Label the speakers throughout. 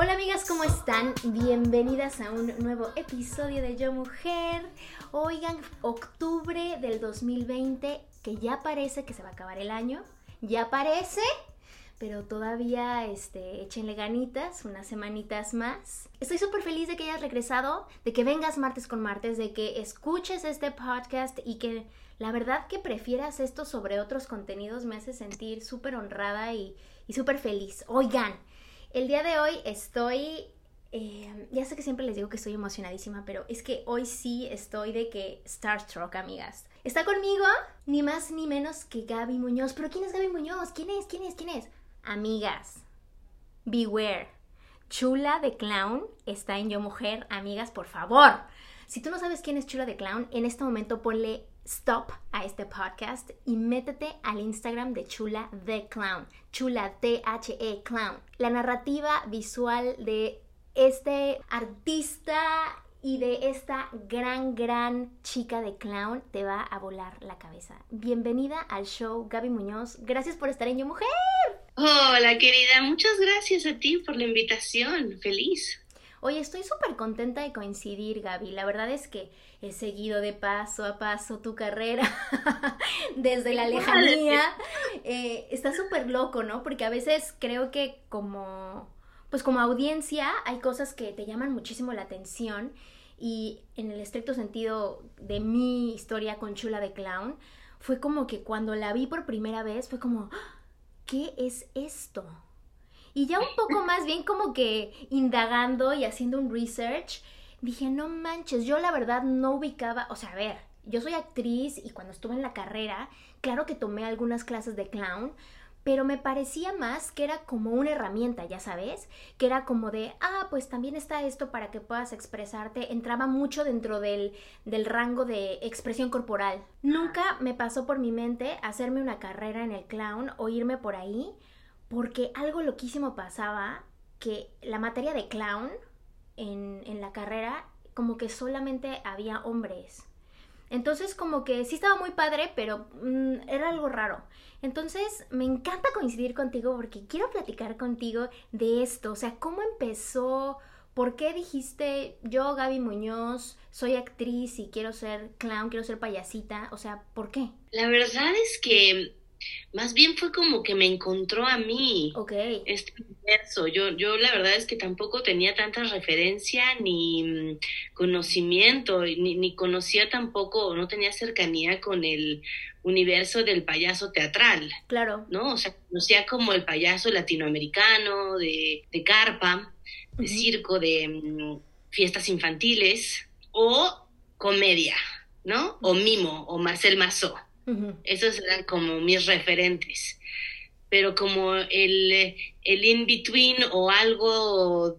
Speaker 1: Hola amigas, ¿cómo están? Bienvenidas a un nuevo episodio de Yo Mujer. Oigan, octubre del 2020, que ya parece que se va a acabar el año. Ya parece, pero todavía este, échenle ganitas, unas semanitas más. Estoy súper feliz de que hayas regresado, de que vengas martes con martes, de que escuches este podcast y que la verdad que prefieras esto sobre otros contenidos me hace sentir súper honrada y, y súper feliz. Oigan, el día de hoy estoy... eh, ya sé que siempre les digo que estoy emocionadísima, pero es que hoy sí estoy de que Starstruck, amigas. Está conmigo ni más ni menos que Gaby Muñoz. ¿Pero quién es Gaby Muñoz? ¿Quién es? ¿Quién es? ¿Quién es? Amigas, beware. Chula de Clown está en Yo Mujer. Amigas, por favor. Si tú no sabes quién es Chula de Clown, en este momento ponle stop a este podcast y métete al Instagram de Chula de Clown. Chula T-H-E Clown. La narrativa visual de este artista y de esta gran, gran chica de clown te va a volar la cabeza. Bienvenida al show, Gaby Muñoz. Gracias por estar en Yo Mujer.
Speaker 2: Hola querida, muchas gracias a ti por la invitación. Feliz.
Speaker 1: Oye, estoy súper contenta de coincidir, Gaby. La verdad es que he seguido de paso a paso tu carrera desde la lejanía. Eh, está súper loco, ¿no? Porque a veces creo que como, pues como audiencia hay cosas que te llaman muchísimo la atención y en el estricto sentido de mi historia con Chula de Clown, fue como que cuando la vi por primera vez fue como, "¡Ah! ¿qué es esto? Y ya un poco más bien como que indagando y haciendo un research, dije, no manches, yo la verdad no ubicaba, o sea, a ver, yo soy actriz y cuando estuve en la carrera, claro que tomé algunas clases de clown, pero me parecía más que era como una herramienta, ya sabes, que era como de, ah, pues también está esto para que puedas expresarte, entraba mucho dentro del, del rango de expresión corporal. Nunca me pasó por mi mente hacerme una carrera en el clown o irme por ahí, porque algo loquísimo pasaba que la materia de clown en, la carrera como que solamente había hombres. Entonces como que sí estaba muy padre, pero mm, era algo raro. Entonces me encanta coincidir contigo porque quiero platicar contigo de esto. O sea, ¿cómo empezó? ¿Por qué dijiste yo, Gaby Muñoz, soy actriz y quiero ser clown, quiero ser payasita? O sea, ¿por qué?
Speaker 2: La verdad es que más bien fue como que me encontró a mí
Speaker 1: Ok.
Speaker 2: este universo. Yo, yo la verdad es que tampoco tenía tanta referencia ni mm, conocimiento, ni, ni conocía tampoco, no tenía cercanía con el universo del payaso teatral.
Speaker 1: Claro.
Speaker 2: ¿no? O sea, conocía como el payaso latinoamericano, de, de carpa, de circo, de mm, fiestas infantiles, o comedia, ¿no? O mimo, o Marcel Esos eran como mis referentes. Pero como el, el in-between o algo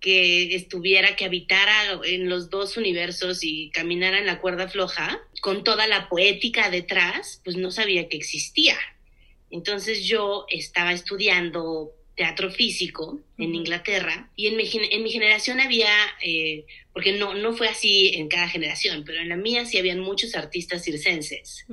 Speaker 2: que estuviera, que habitara en los dos universos y caminara en la cuerda floja, con toda la poética detrás, pues no sabía que existía. Entonces yo estaba estudiando teatro físico en. Inglaterra y en mi, gen- en mi generación había, eh, porque no, no fue así en cada generación, pero en la mía sí habían muchos artistas circenses.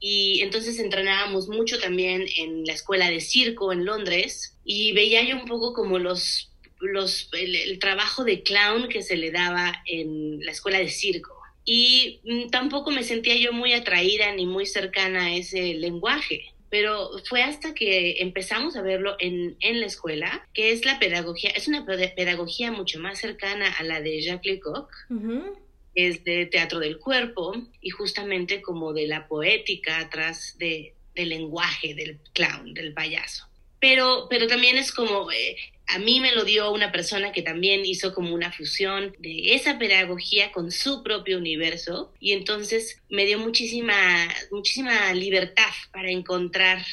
Speaker 2: Y entonces entrenábamos mucho también en la escuela de circo en Londres y veía yo un poco como los, los el, el trabajo de clown que se le daba en la escuela de circo. Y mm, tampoco me sentía yo muy atraída ni muy cercana a ese lenguaje. Pero fue hasta que empezamos a verlo en, en la escuela, que es la pedagogía, es una pedagogía mucho más cercana a la de Jacques Lecoq, es de teatro del cuerpo y justamente como de la poética atrás de, del lenguaje del clown, del payaso. Pero, pero también es como, eh, a mí me lo dio una persona que también hizo como una fusión de esa pedagogía con su propio universo y entonces me dio muchísima, muchísima libertad para encontrar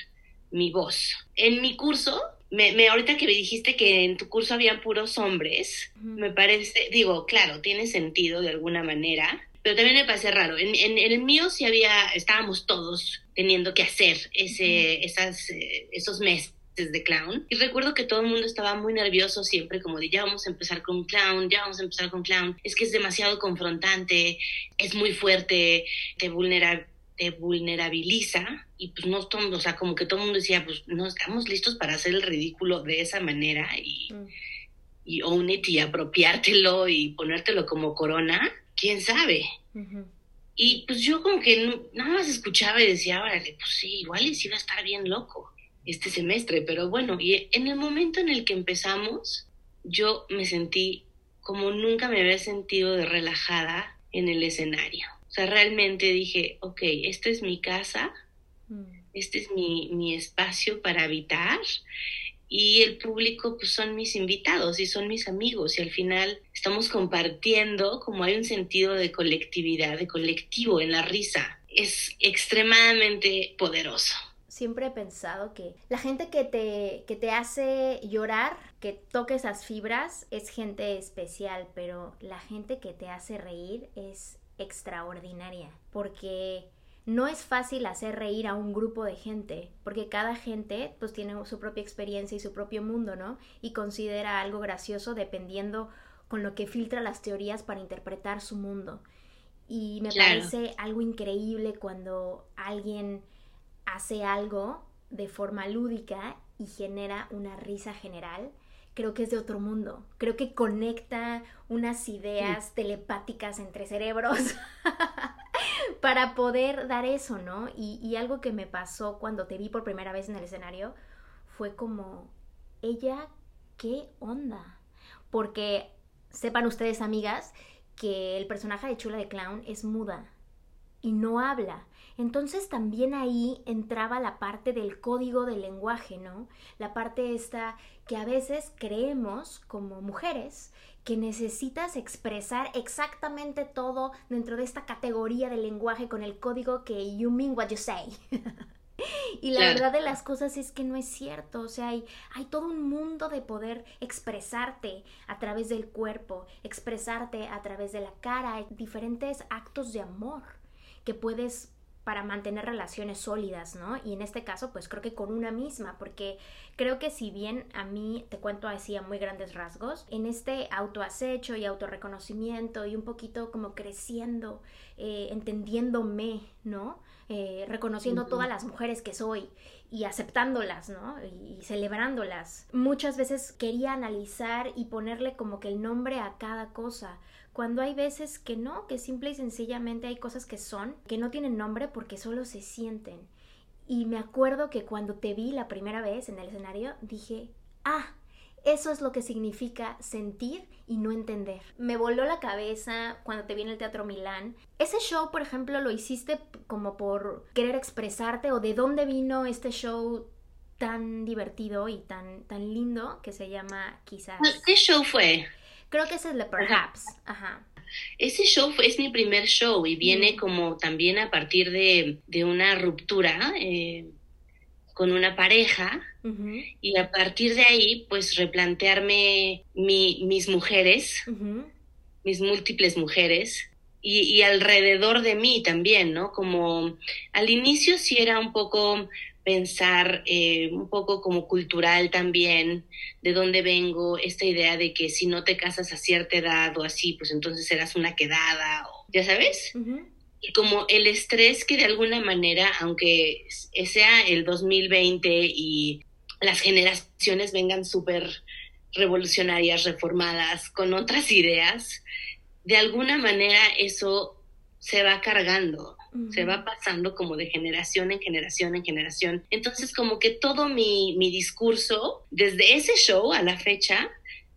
Speaker 2: mi voz. En mi curso, me, ahorita que me dijiste que en tu curso había puros hombres, me parece, digo, claro, tiene sentido de alguna manera, pero también me parece raro. En, en, el mío sí había, estábamos todos teniendo que hacer ese, esas, eh, esos meses de clown. Y recuerdo que todo el mundo estaba muy nervioso siempre, como de ya vamos a empezar con clown, ya vamos a empezar con clown. Es que es demasiado confrontante, es muy fuerte, te vulnera te vulnerabiliza y pues no todo, o sea, como que todo el mundo decía, pues no estamos listos para hacer el ridículo de esa manera y, mm. y own it y apropiártelo y ponértelo como corona, quién sabe. Y pues yo como que nada más escuchaba y decía, órale, pues sí, igual y sí va a estar bien loco este semestre, pero bueno, y en el momento en el que empezamos, yo me sentí como nunca me había sentido de relajada en el escenario. O sea, realmente dije, ok, esta es mi casa, mm. este es mi, mi espacio para habitar y el público pues son mis invitados y son mis amigos y al final estamos compartiendo como hay un sentido de colectividad, de colectivo en la risa. Es extremadamente poderoso
Speaker 1: siempre he pensado que la gente que te, que te hace llorar, que toque esas fibras, es gente especial, pero la gente que te hace reír es extraordinaria, porque no es fácil hacer reír a un grupo de gente, porque cada gente pues tiene su propia experiencia y su propio mundo, ¿no? Y considera algo gracioso dependiendo con lo que filtra las teorías para interpretar su mundo. Y me parece algo increíble cuando alguien hace algo de forma lúdica y genera una risa general, creo que es de otro mundo. Creo que conecta unas ideas telepáticas entre cerebros para poder dar eso, ¿no? Y, y, algo que me pasó cuando te vi por primera vez en el escenario fue como, ella, ¿qué onda? Porque sepan ustedes, amigas, que el personaje de Chula de Clown es muda y no habla. Entonces también ahí entraba la parte del código del lenguaje, ¿no? La parte esta que a veces creemos como mujeres que necesitas expresar exactamente todo dentro de esta categoría del lenguaje con el código que you mean what you say. y la verdad de las cosas es que no es cierto, o sea, hay, hay todo un mundo de poder expresarte a través del cuerpo, expresarte a través de la cara, diferentes actos de amor que puedes para mantener relaciones sólidas, ¿no? Y en este caso, pues creo que con una misma, porque creo que si bien a mí, te cuento así a muy grandes rasgos, en este autoacecho y autorreconocimiento y un poquito como creciendo, eh, entendiéndome, ¿no? Eh, reconociendo todas las mujeres que soy y aceptándolas, ¿no? y, celebrándolas. Muchas veces quería analizar y ponerle como que el nombre a cada cosa cuando hay veces que no, que simple y sencillamente hay cosas que son, que no tienen nombre porque solo se sienten. Y me acuerdo que cuando te vi la primera vez en el escenario, dije, ah, eso es lo que significa sentir y no entender. Me voló la cabeza cuando te vi en el Teatro Milán. Ese show, por ejemplo, lo hiciste como por querer expresarte o de dónde vino este show tan divertido y tan, tan lindo que se llama quizás...
Speaker 2: ¿Qué show fue?
Speaker 1: Creo que es el de Perhaps. Ajá.
Speaker 2: Ese show es mi primer show y viene como también a partir de, una ruptura eh, con una pareja. Y a partir de ahí pues replantearme mis mujeres, mis múltiples mujeres y, y, alrededor de mí también, ¿no? Como al inicio sí era un poco pensar eh, un poco como cultural también, de dónde vengo, esta idea de que si no te casas a cierta edad o así, pues entonces serás una quedada, o, ya sabes. Y como el estrés que de alguna manera, aunque sea el 2020 y las generaciones vengan súper revolucionarias, reformadas, con otras ideas, de alguna manera eso se va cargando se va pasando como de generación en generación en generación. Entonces como que todo mi, mi discurso, desde ese show a la fecha,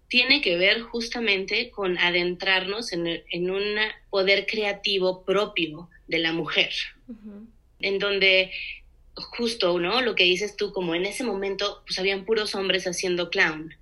Speaker 2: tiene que ver justamente con adentrarnos en, en un poder creativo propio de la mujer, en donde justo, ¿no? Lo que dices tú, como en ese momento, pues habían puros hombres haciendo clown.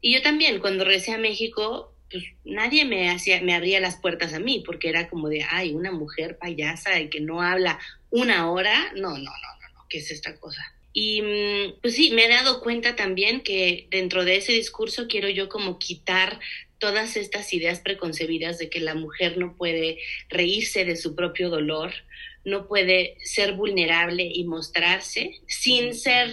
Speaker 2: Y yo también, cuando regresé a México, pues nadie me hacía, me abría las puertas a mí, porque era como de, ay, una mujer payasa y que no habla una hora, no, no, no, no, no, ¿qué es esta cosa? Y mm, pues sí, me he dado cuenta también que dentro de ese discurso quiero yo como quitar todas estas ideas preconcebidas de que la mujer no puede reírse de su propio dolor, no puede ser vulnerable y mostrarse sin ser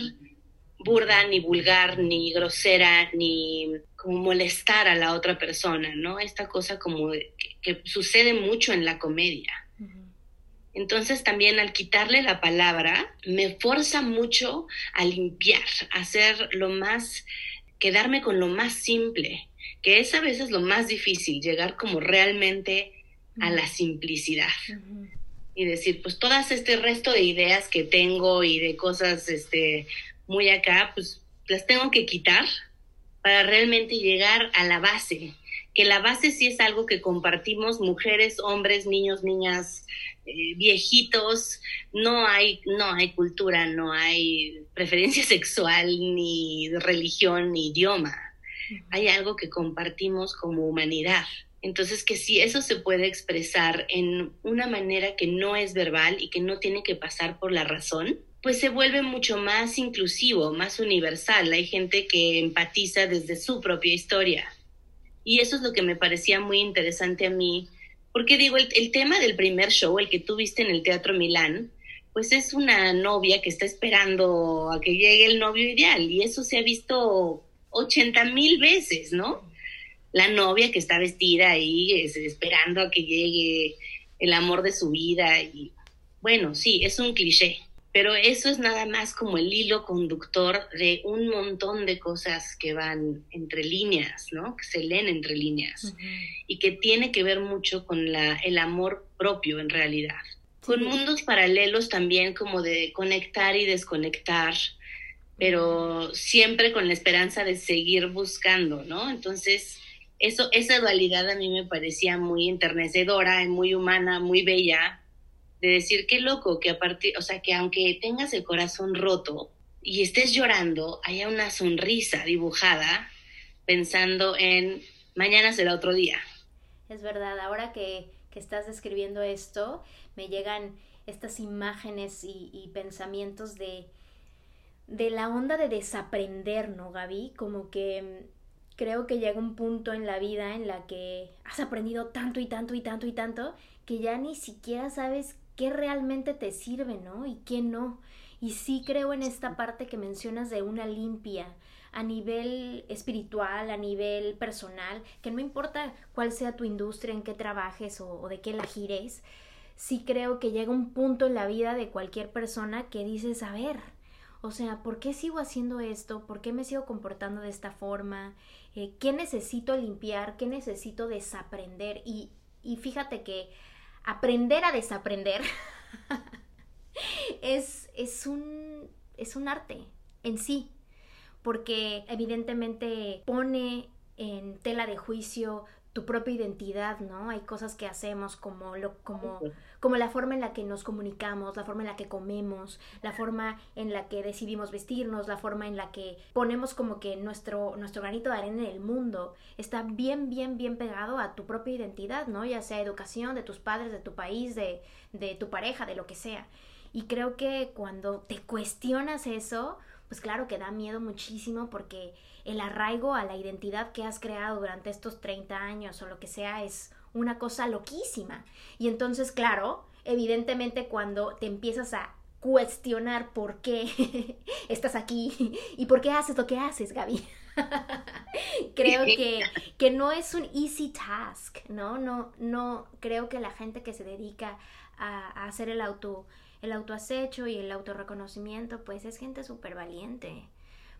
Speaker 2: burda, ni vulgar, ni grosera, ni como molestar a la otra persona, ¿no? Esta cosa como que, sucede mucho en la comedia. Entonces también al quitarle la palabra me forza mucho a limpiar, a hacer lo más, quedarme con lo más simple, que es a veces lo más difícil, llegar como realmente a la simplicidad. Y decir, pues todas este resto de ideas que tengo y de cosas este, muy acá, pues las tengo que quitar para realmente llegar a la base, que la base sí es algo que compartimos mujeres, hombres, niños, niñas, eh, viejitos, no hay, no hay cultura, no hay preferencia sexual, ni religión, ni idioma. Hay algo que compartimos como humanidad. Entonces, que si eso se puede expresar en una manera que no es verbal y que no tiene que pasar por la razón, pues se vuelve mucho más inclusivo, más universal. Hay gente que empatiza desde su propia historia. Y eso es lo que me parecía muy interesante a mí, porque digo, el, tema del primer show, el que tú viste en el Teatro Milán, pues es una novia que está esperando a que llegue el novio ideal y eso se ha visto 80 mil veces, ¿no? La novia que está vestida ahí esperando a que llegue el amor de su vida y bueno, sí, es un cliché, pero eso es nada más como el hilo conductor de un montón de cosas que van entre líneas, ¿no? Que se leen entre líneas y que tiene que ver mucho con la, el amor propio en realidad. Con mundos paralelos también como de conectar y desconectar, pero siempre con la esperanza de seguir buscando, ¿no? Entonces, eso, esa dualidad a mí me parecía muy enternecedora, muy humana, muy bella, de decir qué loco que a partir, o sea, que aunque tengas el corazón roto y estés llorando, haya una sonrisa dibujada pensando en mañana será otro día.
Speaker 1: Es verdad, ahora que, que estás describiendo esto, me llegan estas imágenes y, pensamientos de, de la onda de desaprender, ¿no, Gaby? Como que mm, creo que llega un punto en la vida en la que has aprendido tanto y tanto y tanto y tanto que ya ni siquiera sabes qué realmente te sirve, ¿no? Y qué no. Y sí creo en esta parte que mencionas de una limpia a nivel espiritual, a nivel personal, que no importa cuál sea tu industria, en qué trabajes o, de qué la gires, sí creo que llega un punto en la vida de cualquier persona que dices, a ver, o sea, ¿por qué sigo haciendo esto? ¿Por qué me sigo comportando de esta forma? Eh, ¿Qué necesito limpiar? ¿Qué necesito desaprender? Y, y fíjate que aprender a desaprender es, es, un, es un arte en sí, porque evidentemente pone en tela de juicio tu propia identidad, ¿no? Hay cosas que hacemos como lo, como, como la forma en la que nos comunicamos, la forma en la que comemos, la forma en la que decidimos vestirnos, la forma en la que ponemos como que nuestro, nuestro granito de arena en el mundo está bien, bien, bien pegado a tu propia identidad, ¿no? Ya sea educación de tus padres, de tu país, de, de tu pareja, de lo que sea. Y creo que cuando te cuestionas eso, pues claro que da miedo muchísimo porque el arraigo a la identidad que has creado durante estos 30 años o lo que sea es una cosa loquísima. Y entonces, claro, evidentemente cuando te empiezas a cuestionar por qué estás aquí y por qué haces lo que haces, Gaby. creo que, que no es un easy task, ¿no? No, no creo que la gente que se dedica a, a hacer el auto el autoacecho y el autorreconocimiento, pues es gente súper valiente.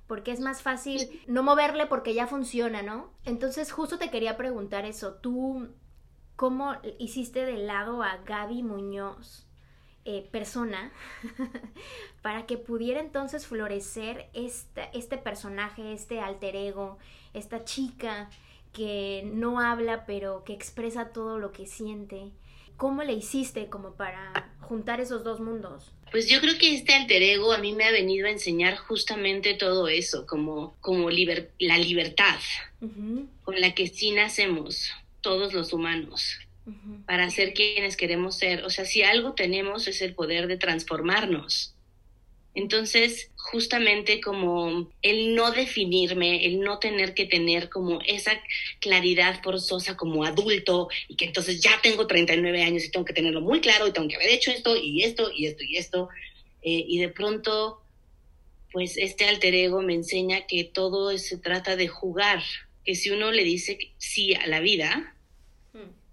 Speaker 1: Porque es más fácil no moverle porque ya funciona, ¿no? Entonces justo te quería preguntar eso. ¿Tú cómo hiciste de lado a Gaby Muñoz eh, persona para que pudiera entonces florecer este personaje, este alter ego, esta chica que no habla pero que expresa todo lo que siente. ¿Cómo le hiciste como para juntar esos dos mundos?
Speaker 2: Pues yo creo que este alter ego a mí me ha venido a enseñar justamente todo eso, como, como la libertad con la que sí nacemos todos los humanos para ser quienes queremos ser. O sea, si algo tenemos es el poder de transformarnos. Entonces, justamente como el no definirme, el no tener que tener como esa claridad forzosa como adulto y que entonces ya tengo 39 años y tengo que tenerlo muy claro y tengo que haber hecho esto y esto y esto y esto. Eh, y de pronto, pues este alter ego me enseña que todo se trata de jugar, que si uno le dice sí a la vida,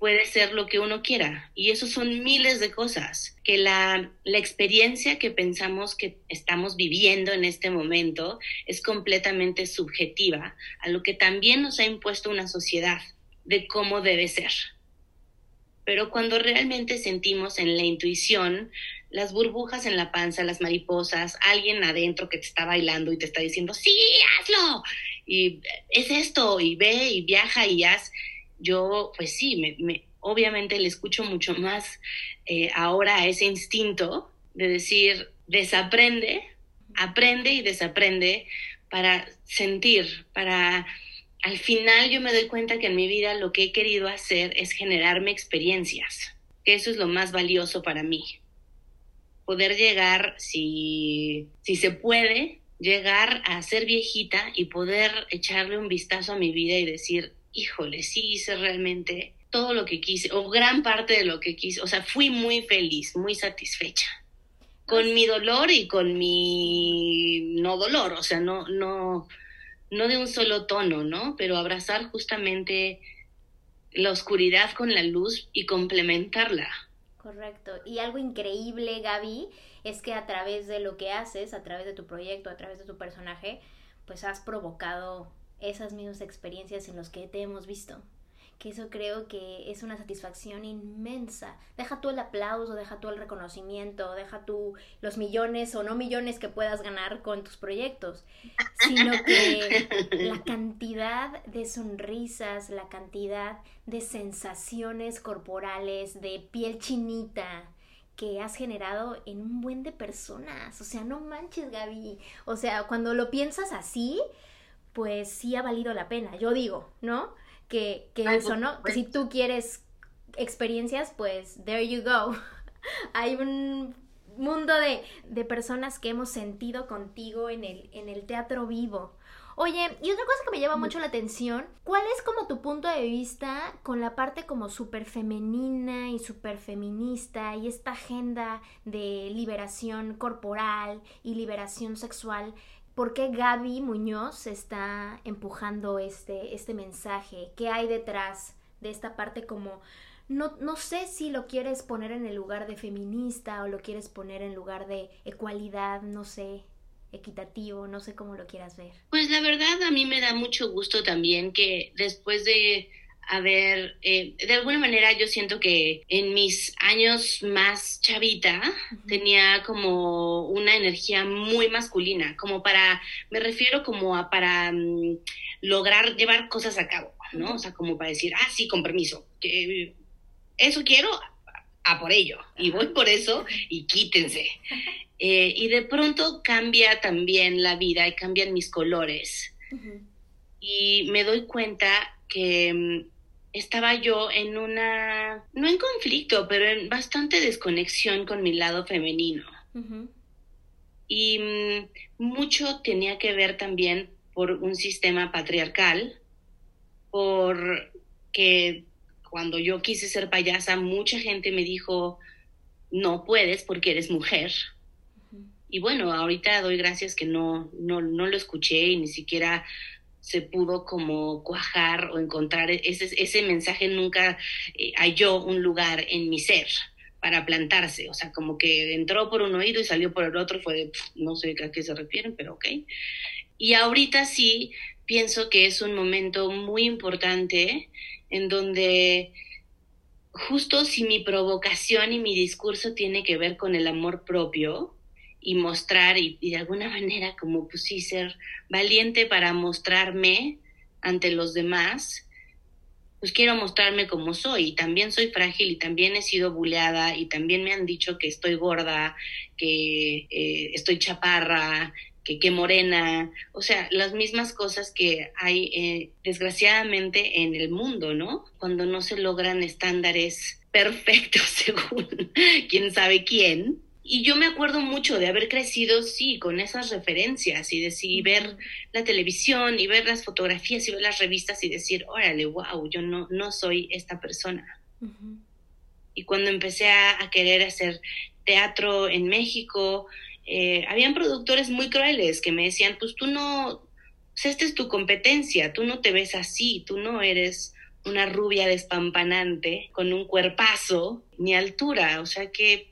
Speaker 2: puede ser lo que uno quiera. Y eso son miles de cosas, que la, la, experiencia que pensamos que estamos viviendo en este momento es completamente subjetiva a lo que también nos ha impuesto una sociedad de cómo debe ser. Pero cuando realmente sentimos en la intuición las burbujas en la panza, las mariposas, alguien adentro que te está bailando y te está diciendo, sí, hazlo, y es esto, y ve y viaja y haz yo pues sí, me, obviamente le escucho mucho más eh, ahora a ese instinto de decir, desaprende, aprende y desaprende para sentir, para... Al final yo me doy cuenta que en mi vida lo que he querido hacer es generarme experiencias, eso es lo más valioso para mí. Poder llegar, si, si se puede, llegar a ser viejita y poder echarle un vistazo a mi vida y decir, híjole, sí hice realmente todo lo que quise, o gran parte de lo que quise, o sea, fui muy feliz, muy satisfecha con mi dolor y con mi no dolor, o sea, no, no, no de un solo tono, ¿no? Pero abrazar justamente la oscuridad con la luz y complementarla.
Speaker 1: Correcto. Y algo increíble, Gaby, es que a través de lo que haces, a través de tu proyecto, a través de tu personaje, pues has provocado esas mismas experiencias en las que te hemos visto. Que eso creo que es una satisfacción inmensa. Deja tú el aplauso, deja tú el reconocimiento, deja tú los millones o no millones que puedas ganar con tus proyectos, sino que la cantidad de sonrisas, la cantidad de sensaciones corporales, de piel chinita, que has generado en un buen de personas. O sea, no manches, Gaby. O sea, cuando lo piensas así, pues sí ha valido la pena. Yo digo, ¿no? Que, que eso, ¿no? Que si tú quieres experiencias, pues there you go. Hay un mundo de, de, personas que hemos sentido contigo en el, en el teatro vivo. Oye, y otra cosa que me llama mucho la atención, ¿cuál es como tu punto de vista con la parte como súper femenina y súper feminista y esta agenda de liberación corporal y liberación sexual ¿Por qué Gaby Muñoz está empujando este, este mensaje? ¿Qué hay detrás de esta parte como... No, no sé si lo quieres poner en el lugar de feminista o lo quieres poner en lugar de ecualidad, no sé, equitativo, no sé cómo lo quieras ver.
Speaker 2: Pues la verdad a mí me da mucho gusto también que después de a ver, eh, de alguna manera yo siento que en mis años más chavita tenía como una energía muy masculina, como para, me refiero como a para mm, lograr llevar cosas a cabo, ¿no? O sea, como para decir, ah, sí, con permiso, que eso quiero, a por ello, y voy por eso, y quítense. Eh, y de pronto cambia también la vida y cambian mis colores. Y me doy cuenta que mm, estaba yo en una, no en conflicto, pero en bastante desconexión con mi lado femenino. Y mm, mucho tenía que ver también por un sistema patriarcal, porque cuando yo quise ser payasa, mucha gente me dijo, no puedes porque eres mujer. Y bueno, ahorita doy gracias que no, no, no lo escuché y ni siquiera se pudo como cuajar o encontrar ese, ese mensaje nunca eh, halló un lugar en mi ser para plantarse, o sea, como que entró por un oído y salió por el otro, fue no sé a qué se refieren, pero ok. Y ahorita sí pienso que es un momento muy importante en donde justo si mi provocación y mi discurso tiene que ver con el amor propio y mostrar y, de alguna manera como pues sí ser valiente para mostrarme ante los demás, pues quiero mostrarme como soy. Y también soy frágil y también he sido buleada y también me han dicho que estoy gorda, que eh, estoy chaparra, que, que morena, o sea, las mismas cosas que hay eh, desgraciadamente en el mundo, ¿no? Cuando no se logran estándares perfectos según quién sabe quién. Y yo me acuerdo mucho de haber crecido, sí, con esas referencias y decir, ver la televisión y ver las fotografías y ver las revistas y decir, órale, wow, yo no, no soy esta persona. Y cuando empecé a, a, querer hacer teatro en México, eh, habían productores muy crueles que me decían, pues tú no, pues esta es tu competencia, tú no te ves así, tú no eres una rubia despampanante con un cuerpazo ni altura, o sea que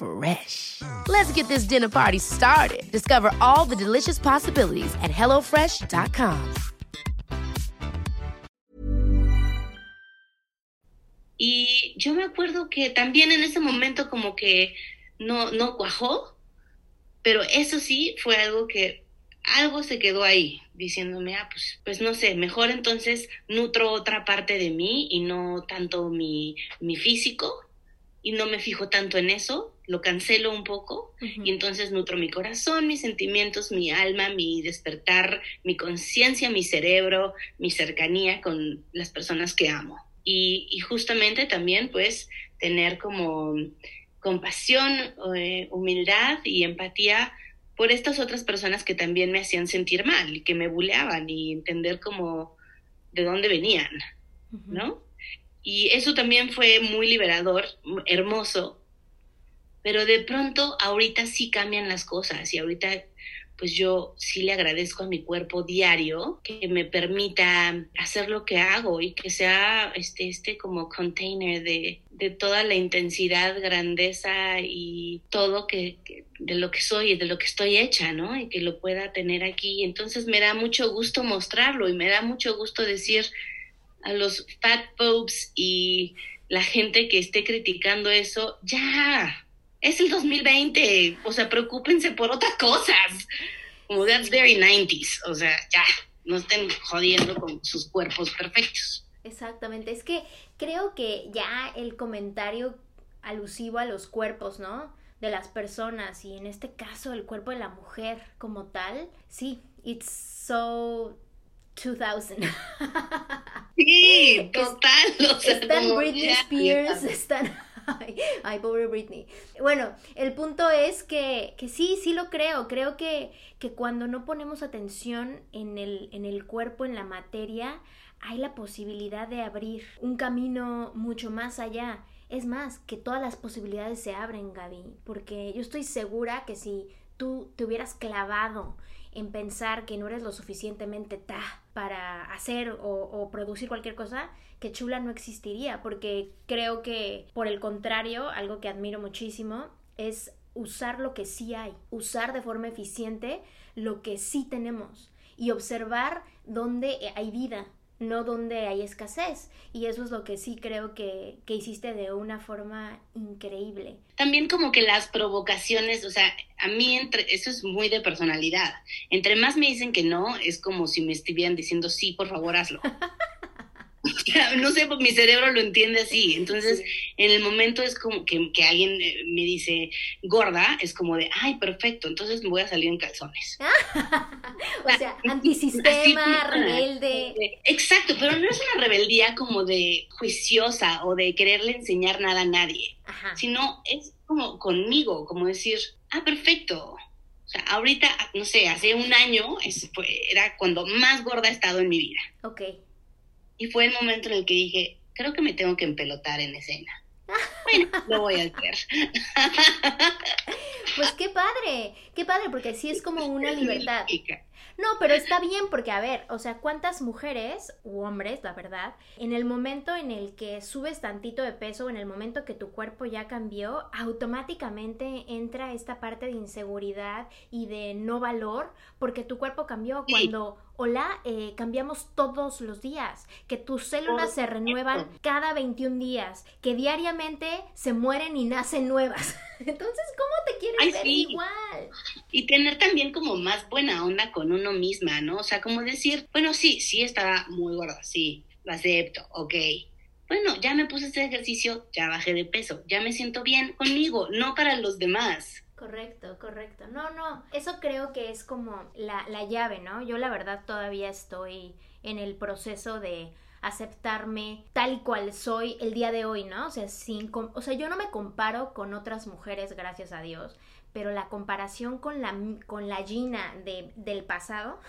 Speaker 3: Fresh. Let's get this dinner party started. Discover all the delicious possibilities at hellofresh.com.
Speaker 2: Y yo me acuerdo que también en ese momento como que no, no cuajó, pero eso sí fue algo que algo se quedó ahí, diciéndome, ah, pues, pues no sé, mejor entonces nutro otra parte de mí y no tanto mi, mi físico y no me fijo tanto en eso, lo cancelo un poco uh -huh. y entonces nutro mi corazón, mis sentimientos, mi alma, mi despertar, mi conciencia, mi cerebro, mi cercanía con las personas que amo y, y justamente también pues tener como compasión, eh, humildad y empatía por estas otras personas que también me hacían sentir mal y que me buleaban y entender como de dónde venían, uh -huh. ¿no? Y eso también fue muy liberador, hermoso, pero de pronto ahorita sí cambian las cosas y ahorita pues yo sí le agradezco a mi cuerpo diario que me permita hacer lo que hago y que sea este, este como container de, de toda la intensidad, grandeza y todo que, de lo que soy y de lo que estoy hecha, ¿no? Y que lo pueda tener aquí. Entonces me da mucho gusto mostrarlo y me da mucho gusto decir a los fat folks y la gente que esté criticando eso, ya, es el 2020, o sea, preocúpense por otras cosas. Como that's very 90s, o sea, ya, no estén jodiendo con sus cuerpos perfectos.
Speaker 1: Exactamente, es que creo que ya el comentario alusivo a los cuerpos, ¿no? De las personas y en este caso el cuerpo de la mujer como tal, sí, it's so 2000.
Speaker 2: Sí, total. O sea,
Speaker 1: están Britney Spears, están... Ay, ay, pobre Britney. Bueno, el punto es que, que sí, sí lo creo. Creo que, que cuando no ponemos atención en el, en el cuerpo, en la materia, hay la posibilidad de abrir un camino mucho más allá. Es más, que todas las posibilidades se abren, Gaby, porque yo estoy segura que si tú te hubieras clavado en pensar que no eres lo suficientemente ta para hacer o, o, producir cualquier cosa, que chula no existiría, porque creo que por el contrario, algo que admiro muchísimo es usar lo que sí hay, usar de forma eficiente lo que sí tenemos y observar dónde hay vida, no donde hay escasez. Y eso es lo que sí creo que, que, hiciste de una forma increíble.
Speaker 2: También como que las provocaciones, o sea, a mí entre, eso es muy de personalidad. Entre más me dicen que no, es como si me estuvieran diciendo sí, por favor, hazlo. no sé, mi cerebro lo entiende así. Entonces, sí. en el momento es como que, que, alguien eh, me dice gorda, es como de, ay, perfecto, entonces me voy a salir en calzones.
Speaker 1: o sea, antisistema, así, rebelde.
Speaker 2: Exacto, pero no es una rebeldía como de juiciosa o de quererle enseñar nada a nadie, Ajá. sino es como conmigo, como decir, ah, perfecto. O sea, ahorita, no sé, hace un año es, fue, era cuando más gorda he estado en mi vida.
Speaker 1: Ok
Speaker 2: y fue el momento en el que dije, creo que me tengo que empelotar en escena. bueno, lo voy a hacer.
Speaker 1: Pues qué padre, qué padre, porque sí es como una libertad. No, pero está bien porque, a ver, o sea, ¿cuántas mujeres u hombres, la verdad, en el momento en el que subes tantito de peso, en el momento que tu cuerpo ya cambió, automáticamente entra esta parte de inseguridad y de no valor porque tu cuerpo cambió cuando hola, eh, cambiamos todos los días, que tus células se renuevan cada 21 días, que diariamente se mueren y nacen nuevas. Entonces, ¿cómo te quieres ver igual?
Speaker 2: Y tener también como más buena onda con uno misma, ¿no? O sea, como decir, bueno, sí, sí estaba muy gorda, sí, lo acepto, ok. Bueno, ya me puse este ejercicio, ya bajé de peso, ya me siento bien conmigo, no para los demás.
Speaker 1: Correcto, correcto. No, no, eso creo que es como la, la llave, ¿no? Yo la verdad todavía estoy en el proceso de aceptarme tal y cual soy el día de hoy, ¿no? O sea, sin, o sea, yo no me comparo con otras mujeres, gracias a Dios, pero la comparación con la, con la Gina de, del pasado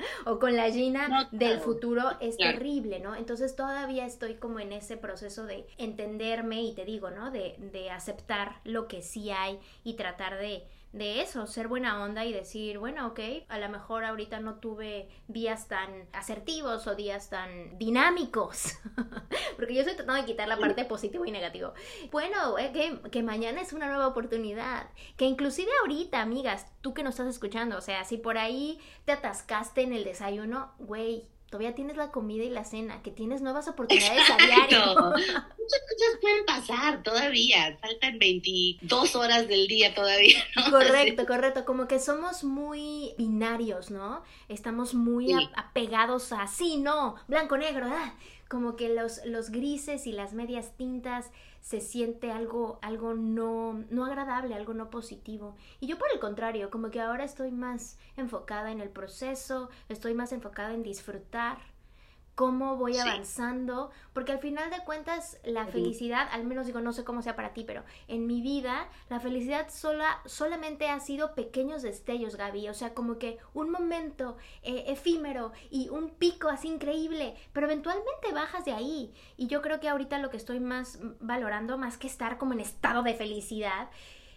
Speaker 1: o con la Gina del futuro es terrible, ¿no? Entonces todavía estoy como en ese proceso de entenderme y te digo, ¿no? De, de aceptar lo que sí hay y tratar de, de eso, ser buena onda y decir, bueno, ok, a lo mejor ahorita no tuve días tan asertivos o días tan dinámicos, porque yo estoy tratando de quitar la parte positivo y negativo. Bueno, eh, que, que mañana es una nueva oportunidad, que inclusive ahorita, amigas, tú que nos estás escuchando, o sea, si por ahí te atascaste en el desayuno, güey, todavía tienes la comida y la cena, que tienes nuevas oportunidades a diario.
Speaker 2: Muchas cosas pueden pasar todavía, faltan 22 horas del día todavía.
Speaker 1: Correcto, correcto, como que somos muy binarios, ¿no? Estamos muy apegados a sí, no, blanco, negro, ah, como que los, los grises y las medias tintas se siente algo, algo no, no agradable, algo no positivo. Y yo por el contrario, como que ahora estoy más enfocada en el proceso, estoy más enfocada en disfrutar cómo voy avanzando, porque al final de cuentas la felicidad, al menos digo, no sé cómo sea para ti, pero en mi vida la felicidad sola, solamente ha sido pequeños destellos, Gaby, o sea, como que un momento eh, efímero y un pico así increíble, pero eventualmente bajas de ahí. Y yo creo que ahorita lo que estoy más valorando, más que estar como en estado de felicidad,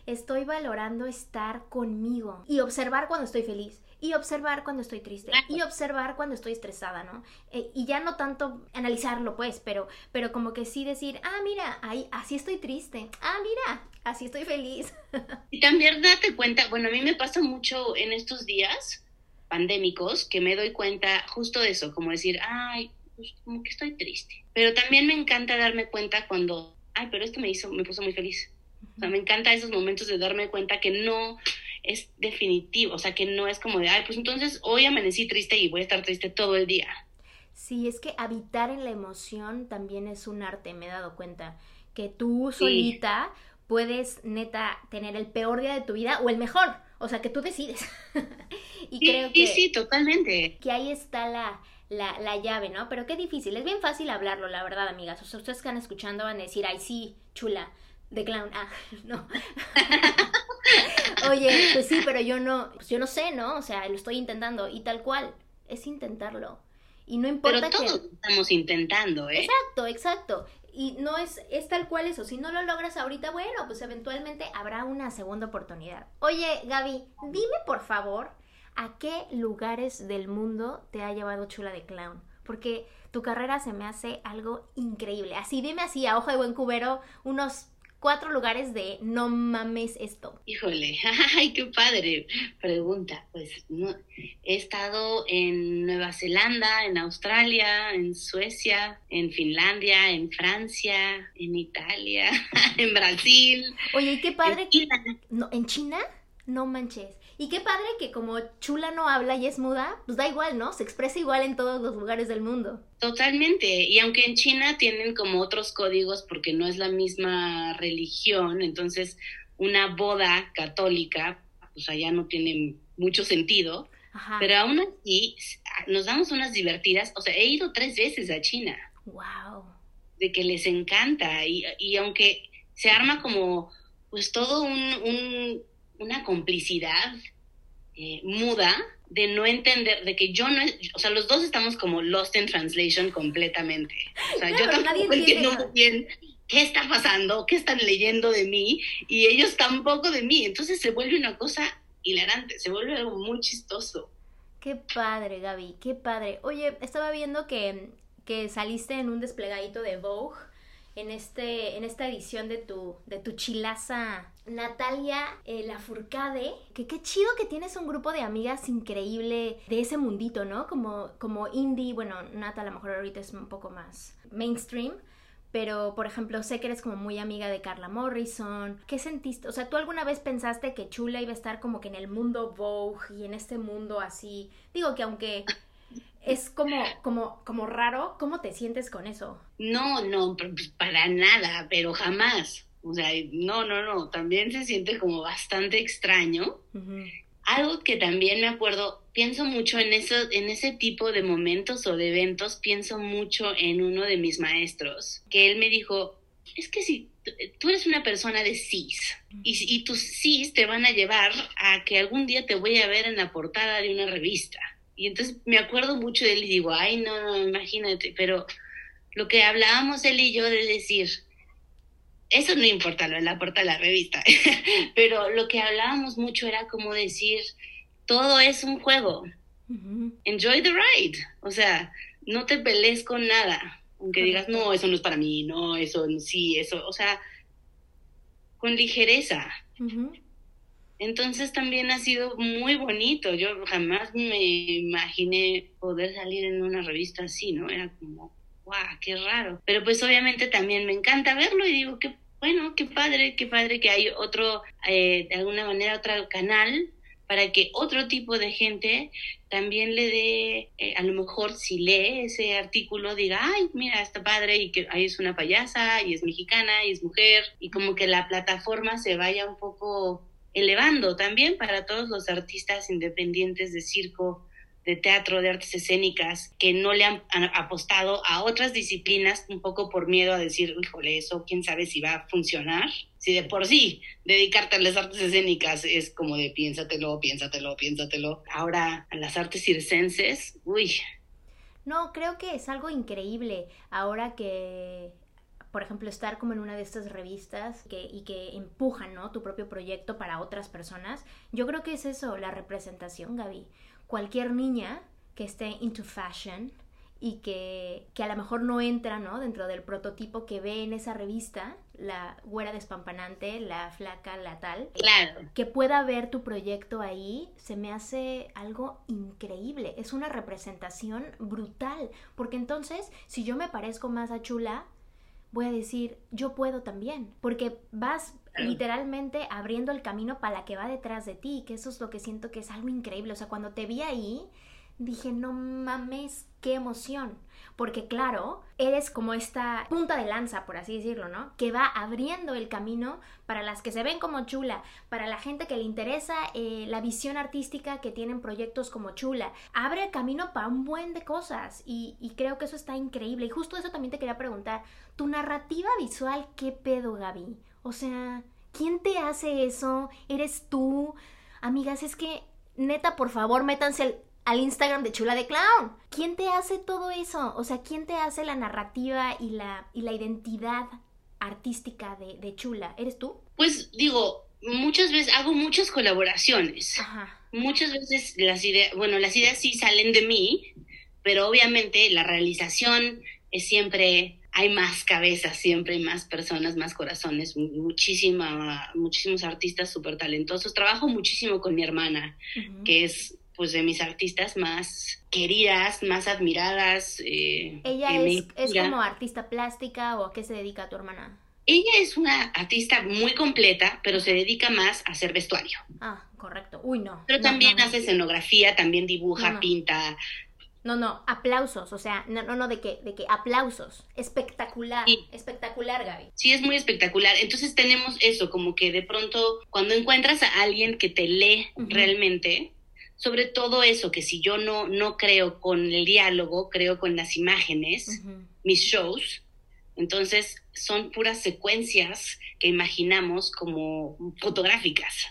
Speaker 1: estoy valorando estar conmigo y observar cuando estoy feliz y observar cuando estoy triste y observar cuando estoy estresada, ¿no? Eh, y ya no tanto analizarlo, pues, pero, pero como que sí decir, ah, mira, ahí, así estoy triste, ah, mira, así estoy feliz.
Speaker 2: y también date cuenta, bueno, a mí me pasa mucho en estos días pandémicos que me doy cuenta justo de eso, como decir, ay, pues como que estoy triste. Pero también me encanta darme cuenta cuando, ay, pero esto me hizo, me puso muy feliz. O sea, me encanta esos momentos de darme cuenta que no es definitivo, o sea, que no es como de, ay, pues entonces hoy amanecí triste y voy a estar triste todo el día.
Speaker 1: Sí, es que habitar en la emoción también es un arte, me he dado cuenta, que tú solita puedes neta tener el peor día de tu vida o el mejor, o sea, que tú decides.
Speaker 2: y sí, creo que... Sí, totalmente.
Speaker 1: Que ahí está la, la, la, llave, ¿no? Pero qué difícil, es bien fácil hablarlo, la verdad, amigas. O sea, ustedes que están escuchando van a decir, ay, sí, chula, de clown. Ah, no. Oye, pues sí, pero yo no, pues yo no sé, ¿no? O sea, lo estoy intentando y tal cual, es intentarlo. Y no importa
Speaker 2: pero todos estamos intentando, ¿eh?
Speaker 1: Exacto, exacto. Y no es, es tal cual eso. Si no lo logras ahorita, bueno, pues eventualmente habrá una segunda oportunidad. Oye, Gaby, dime por favor, ¿a qué lugares del mundo te ha llevado Chula de Clown? Porque tu carrera se me hace algo increíble. Así, dime así, a ojo de buen cubero, unos cuatro lugares de no mames esto.
Speaker 2: Híjole, ay, qué padre pregunta. Pues no, he estado en Nueva Zelanda, en Australia, en Suecia, en Finlandia, en Francia, en Italia, en Brasil.
Speaker 1: Oye, qué padre. ¿En No, ¿En China? No manches. Y qué padre que como Chula no habla y es muda, pues da igual, ¿no? Se expresa igual en todos los lugares del mundo.
Speaker 2: Totalmente. Y aunque en China tienen como otros códigos porque no es la misma religión, entonces una boda católica, pues allá no tiene mucho sentido. Pero aún así nos damos unas divertidas. O sea, he ido tres veces a China.
Speaker 1: Wow.
Speaker 2: De que les encanta. Y, y aunque se arma como pues todo un una complicidad eh, muda de no entender, de que yo no, o sea, los dos estamos como lost in translation completamente. O sea, yo tampoco entiendo muy bien ¿qué está pasando? ¿Qué están leyendo de mí? Y ellos tampoco de mí. Entonces se vuelve una cosa hilarante, se vuelve algo muy chistoso.
Speaker 1: Qué padre, Gaby, qué padre. Oye, estaba viendo que, que saliste en un desplegadito de Vogue en, este, en esta edición de tu, de tu chilaza Natalia eh, Lafourcade, que qué chido que tienes un grupo de amigas increíble de ese mundito, ¿no? Como, como indie, bueno, Nat a lo mejor ahorita es un poco más mainstream, pero por ejemplo sé que eres como muy amiga de Carla Morrison. ¿Qué sentiste? O sea, ¿tú alguna vez pensaste que Chula iba a estar como que en el mundo Vogue y en este mundo así? Digo que aunque es como, como, como raro, ¿cómo te sientes con eso?
Speaker 2: No, no, pues, para nada, pero jamás. O sea, no, no, no, también se siente como bastante extraño. Algo que también me acuerdo, pienso mucho en, eso, en ese tipo de momentos o de eventos, pienso mucho en uno de mis maestros, que él me dijo, es que si tú eres una persona de cis y, y tus cis te van a llevar a que algún día te voy a ver en la portada de una revista. Y entonces me acuerdo mucho de él y digo, ay, no, no, imagínate, pero lo que hablábamos él y yo de decir, eso no importa lo de la portada de la revista, pero lo que hablábamos mucho era como decir, todo es un juego, enjoy the ride, o sea, no te pelees con nada, aunque digas, no, eso no es para mí, no, eso sí, eso, o sea, con ligereza. Entonces también ha sido muy bonito. Yo jamás me imaginé poder salir en una revista así, ¿no? Era como, guau, qué raro. Pero pues obviamente también me encanta verlo y digo, qué bueno, qué padre, qué padre que hay otro, eh, de alguna manera, otro canal para que otro tipo de gente también le dé, eh, a lo mejor si lee ese artículo, diga, ay, mira, está padre y que ahí es una payasa y es mexicana y es mujer y como que la plataforma se vaya un poco elevando también para todos los artistas independientes de circo, de teatro, de artes escénicas, que no le han, apostado a otras disciplinas un poco por miedo a decir, híjole, eso quién sabe si va a funcionar. Si de por sí dedicarte a las artes escénicas es como de piénsatelo, piénsatelo, piénsatelo. Ahora a las artes circenses, uy.
Speaker 1: No, creo que es algo increíble ahora que por ejemplo, estar como en una de estas revistas que, y que empujan, ¿no? Tu propio proyecto para otras personas. Yo creo que es eso, la representación, Gaby. Cualquier niña que esté into fashion y que, que a lo mejor no entra, ¿no? Dentro del prototipo que ve en esa revista, la güera despampanante, la flaca, la tal.
Speaker 2: Claro.
Speaker 1: Que pueda ver tu proyecto ahí, se me hace algo increíble. Es una representación brutal. Porque entonces, si yo me parezco más a Chula, voy a decir, yo puedo también, porque vas literalmente abriendo el camino para la que va detrás de ti, que eso es lo que siento que es algo increíble. O sea, cuando te vi ahí, dije, no mames, qué emoción. Porque claro, eres como esta punta de lanza, por así decirlo, ¿no? Que va abriendo el camino para las que se ven como chula, para la gente que le interesa eh, la visión artística que tienen proyectos como chula. Abre el camino para un buen de cosas y, y creo que eso está increíble. Y justo eso también te quería preguntar, tu narrativa visual, ¿qué pedo, Gaby? O sea, ¿quién te hace eso? ¿Eres tú? Amigas, es que neta, por favor, métanse el al Instagram de Chula de Clown. ¿Quién te hace todo eso? O sea, ¿quién te hace la narrativa y la, y la identidad artística de, Chula? ¿Eres tú?
Speaker 2: Pues digo, muchas veces hago muchas colaboraciones. Ajá. Muchas veces las ideas, bueno, las ideas sí salen de mí, pero obviamente la realización es siempre, hay más cabezas, siempre hay más personas, más corazones, muchísima, muchísimos artistas súper talentosos. Trabajo muchísimo con mi hermana, que es pues de mis artistas más queridas, más admiradas.
Speaker 1: Eh, ¿Ella es, es, como artista plástica o a qué se dedica tu hermana?
Speaker 2: Ella es una artista muy completa, pero se dedica más a hacer vestuario.
Speaker 1: Ah, correcto. Uy, no.
Speaker 2: Pero también hace escenografía, también dibuja, pinta.
Speaker 1: No, no, aplausos, o sea, no, no, no, de que, de que aplausos, espectacular, espectacular, Gaby.
Speaker 2: Sí, es muy espectacular. Entonces tenemos eso, como que de pronto cuando encuentras a alguien que te lee realmente, sobre todo eso, que si yo no, no creo con el diálogo, creo con las imágenes, mis shows, entonces son puras secuencias que imaginamos como fotográficas,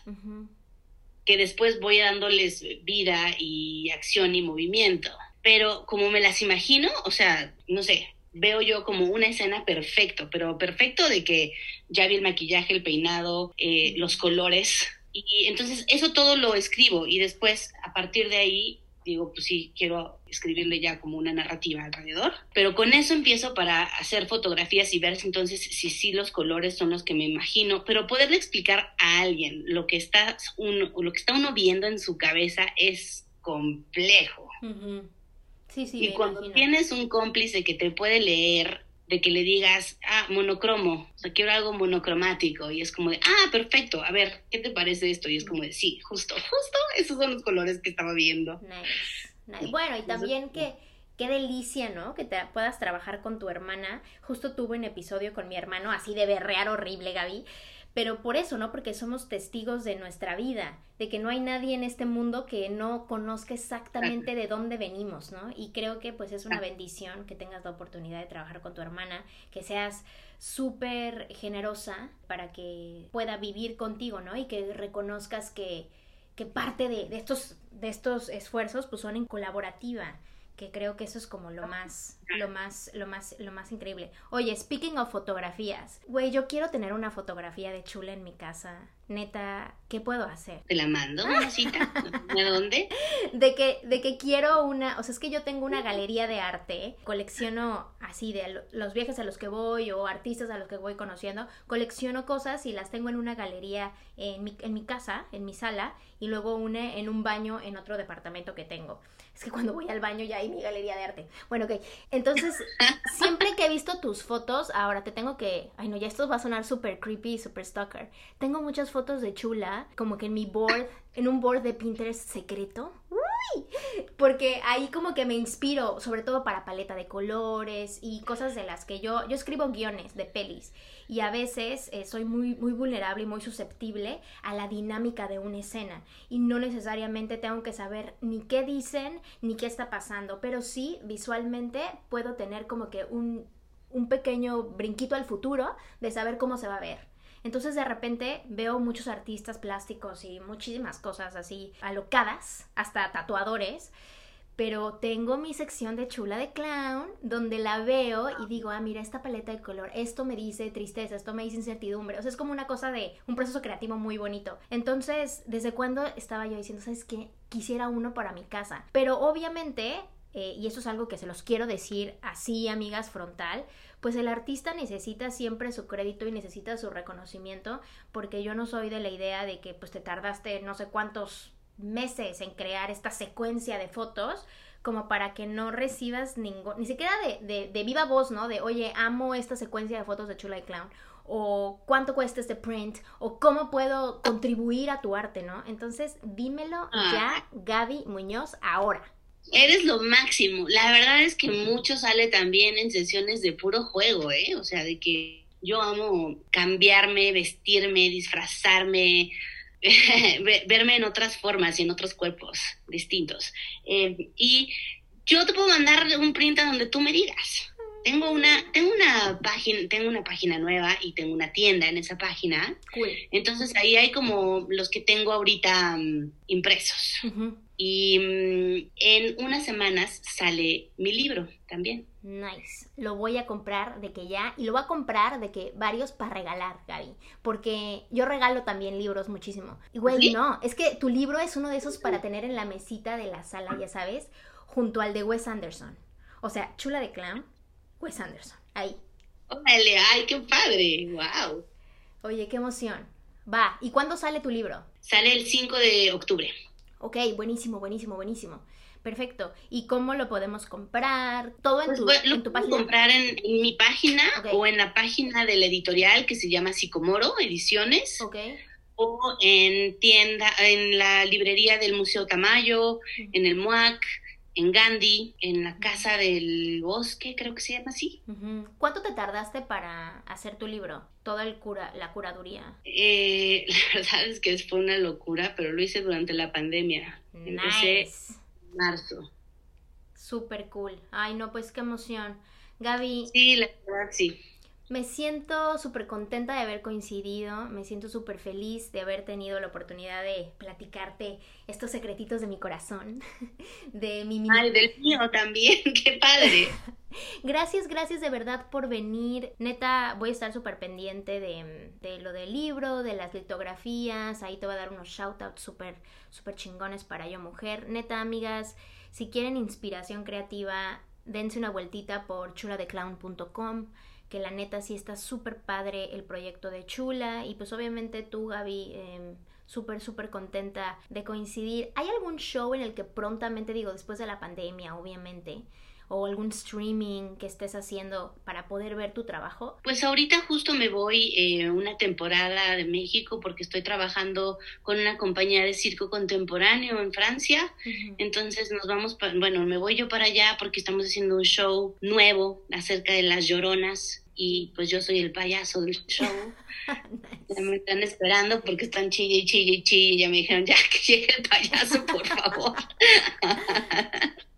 Speaker 2: que después voy dándoles vida y acción y movimiento. Pero como me las imagino, o sea, no sé, veo yo como una escena perfecto, pero perfecto de que ya vi el maquillaje, el peinado, eh, los colores. Y entonces eso todo lo escribo y después a partir de ahí digo, pues sí, quiero escribirle ya como una narrativa alrededor, pero con eso empiezo para hacer fotografías y ver entonces si sí los colores son los que me imagino, pero poderle explicar a alguien lo que está uno, lo que está uno viendo en su cabeza es complejo.
Speaker 1: Sí, sí.
Speaker 2: Y cuando tienes un cómplice que te puede leer, de que le digas, ah, monocromo, o sea, quiero algo monocromático, y es como de, ah, perfecto, a ver, ¿qué te parece esto? Y es como de, sí, justo, justo, esos son los colores que estaba viendo.
Speaker 1: Nice, Bueno, y también que, qué delicia, ¿no? Que te puedas trabajar con tu hermana. Justo tuve un episodio con mi hermano, así de berrear horrible, Gaby pero por eso, ¿no? Porque somos testigos de nuestra vida, de que no hay nadie en este mundo que no conozca exactamente de dónde venimos, ¿no? Y creo que pues es una bendición que tengas la oportunidad de trabajar con tu hermana, que seas súper generosa para que pueda vivir contigo, ¿no? Y que reconozcas que, que parte de, de, estos, de estos esfuerzos pues son en colaborativa que creo que eso es como lo más, lo más, lo más, lo más increíble. Oye, speaking of fotografías, güey, yo quiero tener una fotografía de chula en mi casa. Neta, ¿qué puedo hacer?
Speaker 2: Te la mando, una cita. ¿De dónde?
Speaker 1: De que, de que quiero una, o sea, es que yo tengo una galería de arte, colecciono así de los viajes a los que voy o artistas a los que voy conociendo, colecciono cosas y las tengo en una galería en mi, en mi casa, en mi sala, y luego una en un baño en otro departamento que tengo. Es que cuando voy al baño ya hay mi galería de arte. Bueno, ok. Entonces, siempre que he visto tus fotos, ahora te tengo que. Ay, no, ya esto va a sonar súper creepy, súper stalker. Tengo muchas fotos de chula, como que en mi board, en un board de Pinterest secreto. Porque ahí como que me inspiro, sobre todo para paleta de colores y cosas de las que yo. Yo escribo guiones de pelis y a veces eh, soy muy, muy vulnerable y muy susceptible a la dinámica de una escena y no necesariamente tengo que saber ni qué dicen ni qué está pasando, pero sí visualmente puedo tener como que un, un pequeño brinquito al futuro de saber cómo se va a ver. Entonces de repente veo muchos artistas plásticos y muchísimas cosas así alocadas, hasta tatuadores, pero tengo mi sección de chula de clown donde la veo y digo, ah, mira esta paleta de color, esto me dice tristeza, esto me dice incertidumbre, o sea, es como una cosa de un proceso creativo muy bonito. Entonces, ¿desde cuándo estaba yo diciendo, sabes qué? Quisiera uno para mi casa, pero obviamente, eh, y eso es algo que se los quiero decir así, amigas frontal, pues el artista necesita siempre su crédito y necesita su reconocimiento, porque yo no soy de la idea de que pues te tardaste no sé cuántos meses en crear esta secuencia de fotos como para que no recibas ningún, ni siquiera de, de, viva voz, ¿no? De, oye, amo esta secuencia de fotos de Chula y Clown, o cuánto cuesta este print, o cómo puedo contribuir a tu arte, ¿no? Entonces, dímelo ah. ya, Gaby Muñoz, ahora.
Speaker 2: Eres lo máximo. La verdad es que mucho sale también en sesiones de puro juego, ¿eh? O sea, de que yo amo cambiarme, vestirme, disfrazarme, verme en otras formas y en otros cuerpos distintos. Eh, y yo te puedo mandar un print a donde tú me digas. Tengo una, tengo una página, tengo una página nueva y tengo una tienda en esa página. Entonces ahí hay como los que tengo ahorita mm, impresos. Y mm, en unas semanas sale mi libro también.
Speaker 1: Nice. Lo voy a comprar de que ya. Y lo voy a comprar de que varios para regalar, Gaby. Porque yo regalo también libros muchísimo. Y güey, no. Es que tu libro es uno de esos para tener en la mesita de la sala, ya sabes, junto al de Wes Anderson. O sea, chula de clown, Wes Anderson. Ahí.
Speaker 2: Órale, ay, qué padre. Wow.
Speaker 1: Oye, qué emoción. Va. ¿Y cuándo sale tu libro?
Speaker 2: Sale el 5 de octubre.
Speaker 1: Ok, buenísimo, buenísimo, buenísimo. Perfecto. ¿Y cómo lo podemos comprar? Todo en, pues tu,
Speaker 2: en
Speaker 1: tu página.
Speaker 2: comprar en, mi página o en la página de la editorial que se llama Sicomoro Ediciones.
Speaker 1: Ok.
Speaker 2: O en tienda, en la librería del Museo Tamayo, en el MUAC, en Gandhi, en la Casa del Bosque, creo que se llama así.
Speaker 1: ¿Cuánto te tardaste para hacer tu libro? Toda el cura, la curaduría.
Speaker 2: Eh, la verdad es que fue una locura, pero lo hice durante la pandemia.
Speaker 1: Nice
Speaker 2: marzo.
Speaker 1: Súper cool. Ay, no, pues qué emoción. Gaby.
Speaker 2: Sí, la verdad, sí.
Speaker 1: Me siento súper contenta de haber coincidido, me siento súper feliz de haber tenido la oportunidad de platicarte estos secretitos de mi corazón, de mi...
Speaker 2: Ay, del mío también, qué padre.
Speaker 1: Gracias, gracias de verdad por venir. Neta, voy a estar súper pendiente de, de, lo del libro, de las litografías. Ahí te voy a dar unos shoutouts súper, súper chingones para yo mujer. Neta, amigas, si quieren inspiración creativa, dense una vueltita por chuladeclown.com que la neta sí está súper padre el proyecto de Chula y pues obviamente tú Gaby eh, súper súper contenta de coincidir. ¿Hay algún show en el que prontamente digo después de la pandemia obviamente? O algún streaming que estés haciendo para poder ver tu trabajo?
Speaker 2: Pues ahorita justo me voy eh, una temporada de México porque estoy trabajando con una compañía de circo contemporáneo en Francia. Entonces nos vamos, bueno, me voy yo para allá porque estamos haciendo un show nuevo acerca de las lloronas y pues yo soy el payaso del show. Ya me están esperando porque están chille y chille y chille. Ya me dijeron, ya que llegue el payaso, por favor.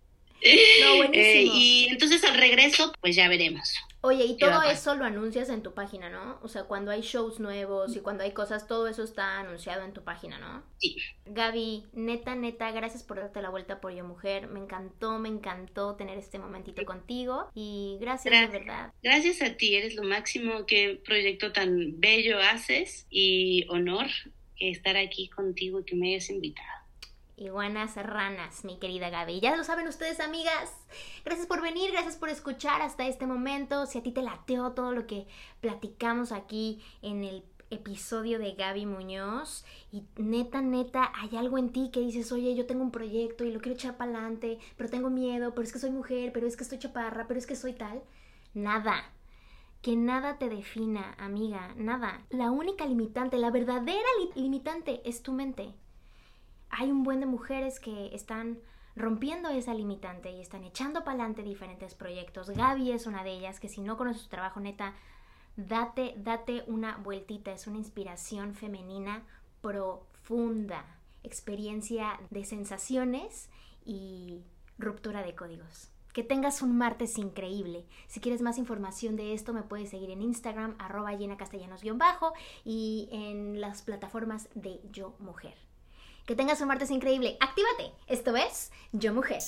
Speaker 2: Eh, y entonces al regreso, pues ya veremos.
Speaker 1: Oye, y todo eso lo anuncias en tu página, ¿no? O sea, cuando hay shows nuevos y cuando hay cosas, todo eso está anunciado en tu página, ¿no?
Speaker 2: Sí.
Speaker 1: Gaby, neta, neta, gracias por darte la vuelta por Yo Mujer. Me encantó, me encantó tener este momentito contigo y gracias, gracias. de verdad.
Speaker 2: Gracias a ti, eres lo máximo. Qué proyecto tan bello haces y honor estar aquí contigo y que me hayas invitado.
Speaker 1: Iguanas serranas, mi querida Gaby. Ya lo saben ustedes, amigas. Gracias por venir, gracias por escuchar hasta este momento. Si a ti te lateó todo lo que platicamos aquí en el episodio de Gaby Muñoz y neta, neta, hay algo en ti que dices, oye, yo tengo un proyecto y lo quiero echar para adelante, pero tengo miedo, pero es que soy mujer, pero es que estoy chaparra, pero es que soy tal. Nada. Que nada te defina, amiga, nada. La única limitante, la verdadera limitante es tu mente hay un buen de mujeres que están rompiendo esa limitante y están echando para adelante diferentes proyectos. Gaby es una de ellas que si no conoces su trabajo neta, date, date una vueltita. Es una inspiración femenina profunda, experiencia de sensaciones y ruptura de códigos. Que tengas un martes increíble. Si quieres más información de esto, me puedes seguir en Instagram, arroba llena castellanos-bajo y en las plataformas de Yo Mujer. Que tengas un martes increíble. Actívate. Esto es Yo Mujer.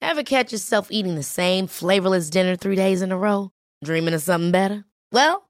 Speaker 3: Ever catch yourself eating the same flavorless dinner three days in a row? Dreaming of something better? Well,